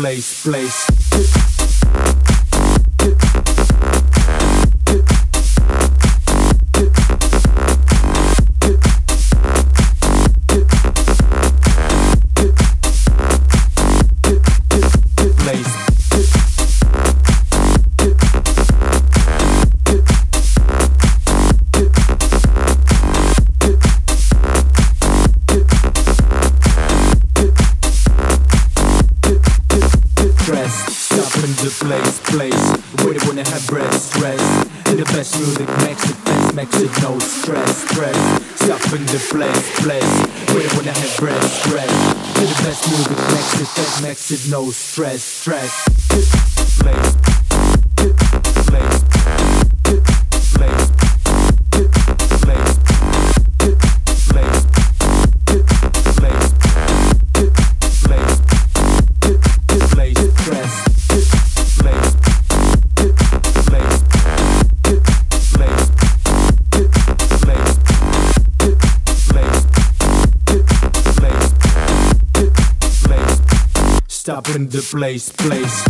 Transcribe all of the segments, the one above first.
place, place. is no stress, stress. Place. place, place.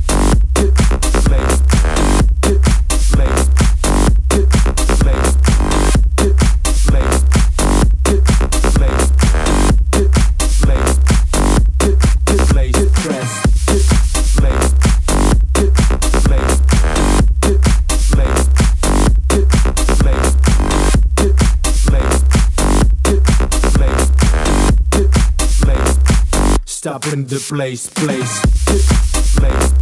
in the place, place, place.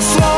I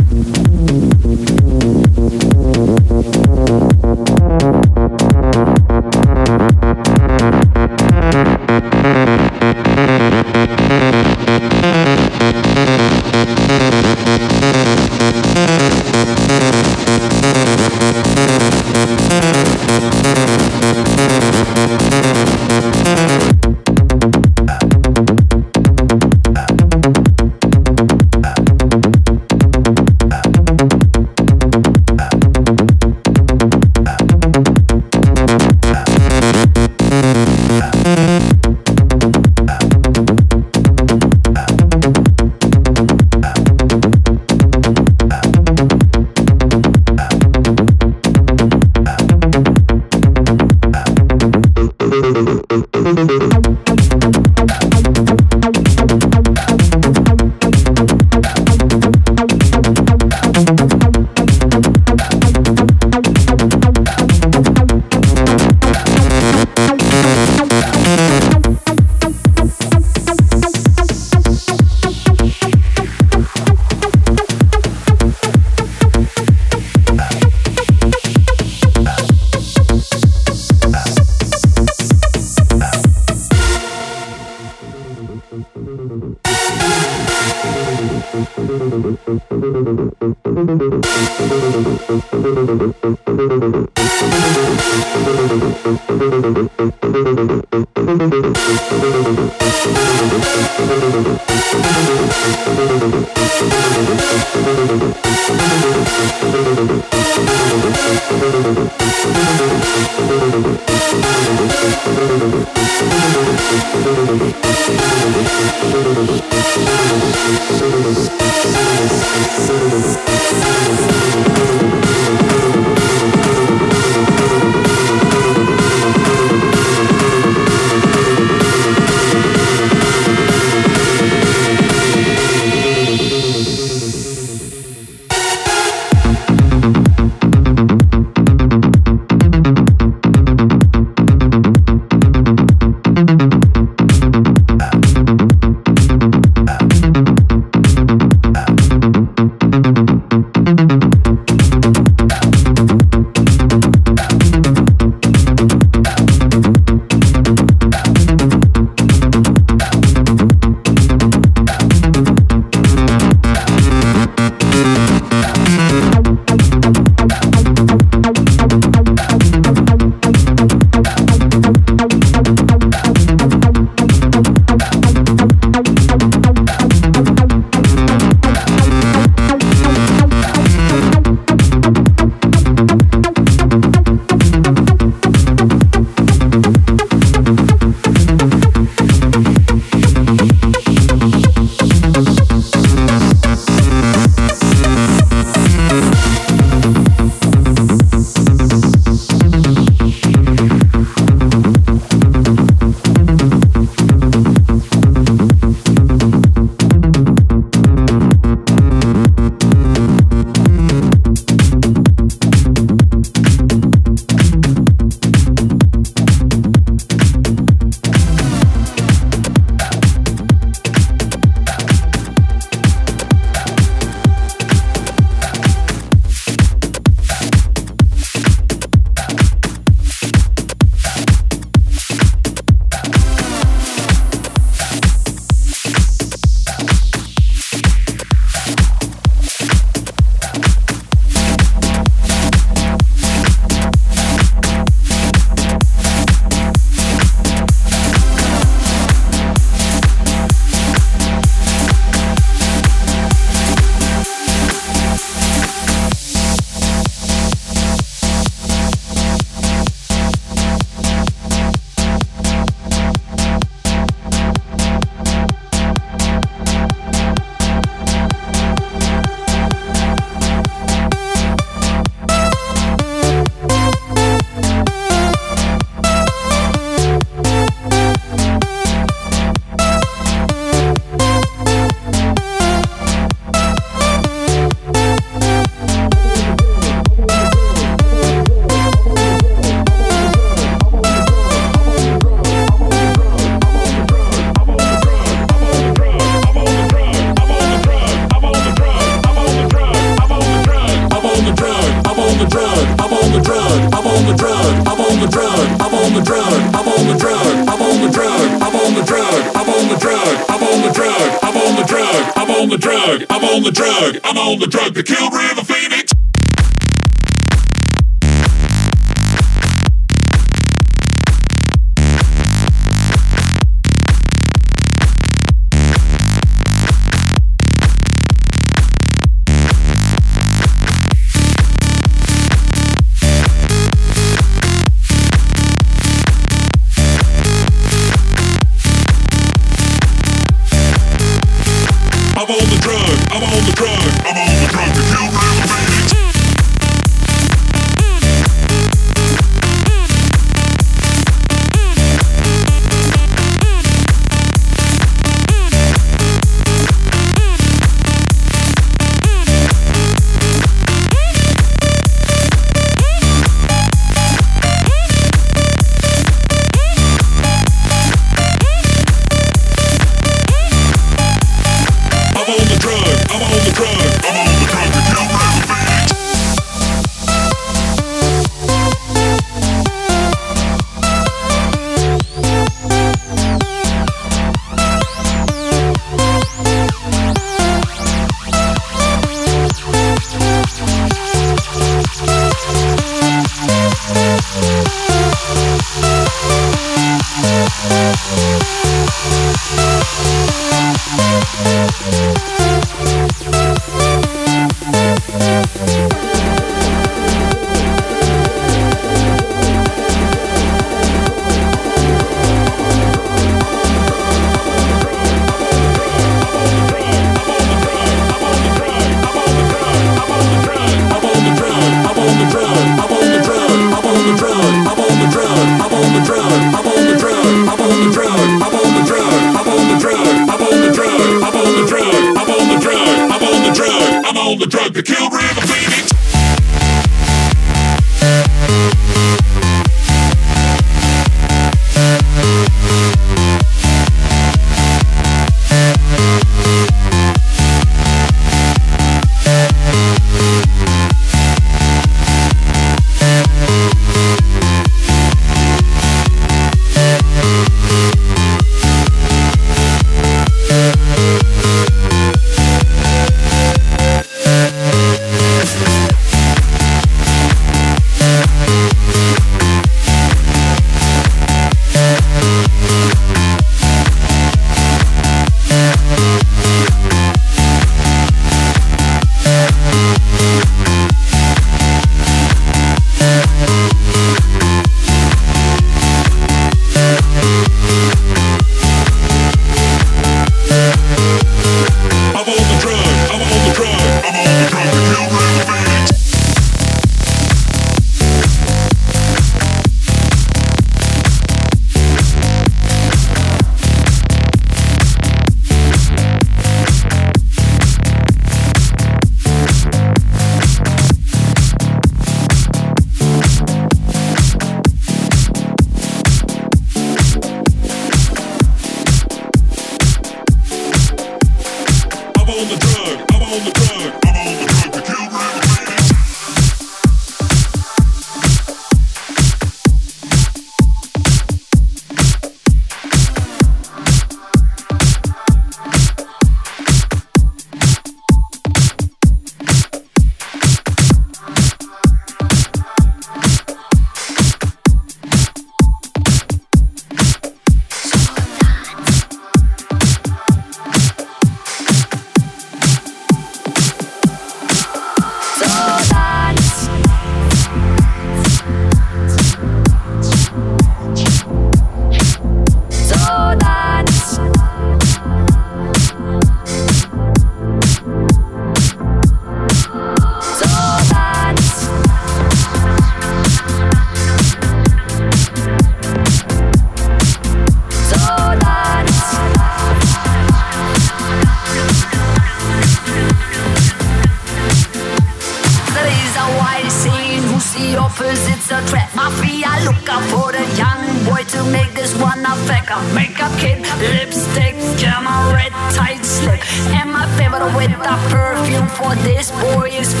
this boy is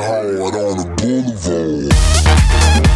hard on the boulevard.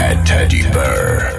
at Teddy Bear.